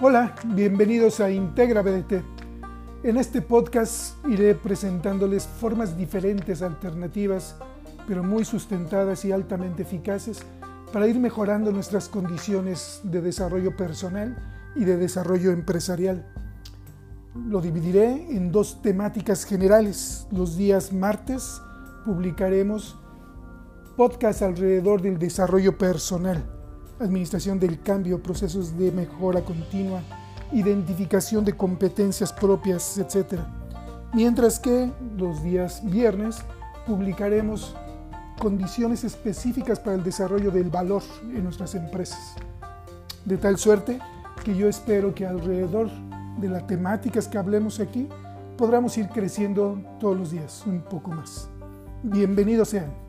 Hola, bienvenidos a Integra BDT. En este podcast iré presentándoles formas diferentes, alternativas, pero muy sustentadas y altamente eficaces para ir mejorando nuestras condiciones de desarrollo personal y de desarrollo empresarial. Lo dividiré en dos temáticas generales. Los días martes publicaremos podcast alrededor del desarrollo personal administración del cambio, procesos de mejora continua, identificación de competencias propias, etc. Mientras que los días viernes publicaremos condiciones específicas para el desarrollo del valor en nuestras empresas. De tal suerte que yo espero que alrededor de las temáticas que hablemos aquí podamos ir creciendo todos los días un poco más. Bienvenidos sean.